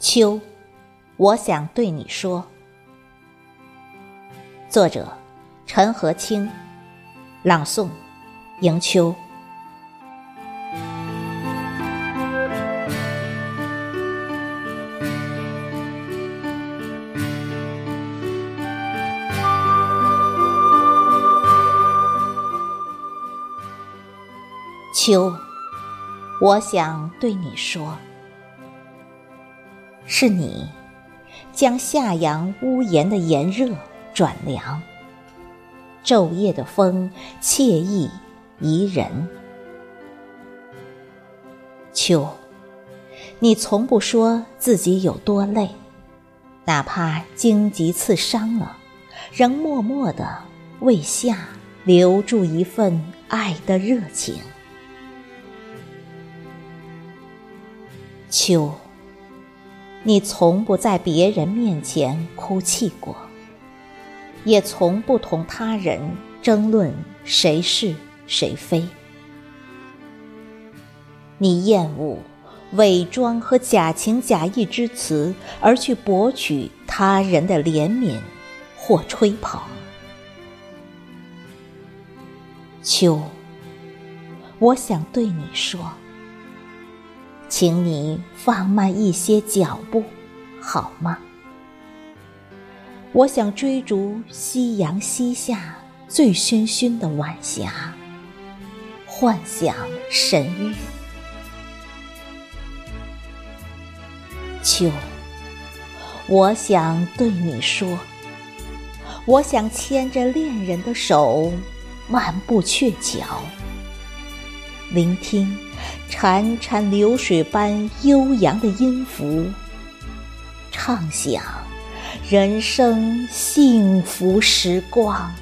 秋，我想对你说。作者：陈和清，朗诵：迎秋。秋，我想对你说。是你将夏阳屋檐的炎热转凉，昼夜的风惬意宜人。秋，你从不说自己有多累，哪怕荆棘刺伤了，仍默默的为夏留住一份爱的热情。秋。你从不在别人面前哭泣过，也从不同他人争论谁是谁非。你厌恶伪装和假情假意之词，而去博取他人的怜悯或吹捧。秋，我想对你说。请你放慢一些脚步，好吗？我想追逐夕阳西下醉醺醺的晚霞，幻想神域。秋，我想对你说，我想牵着恋人的手，漫步鹊桥。聆听潺潺流水般悠扬的音符，唱响人生幸福时光。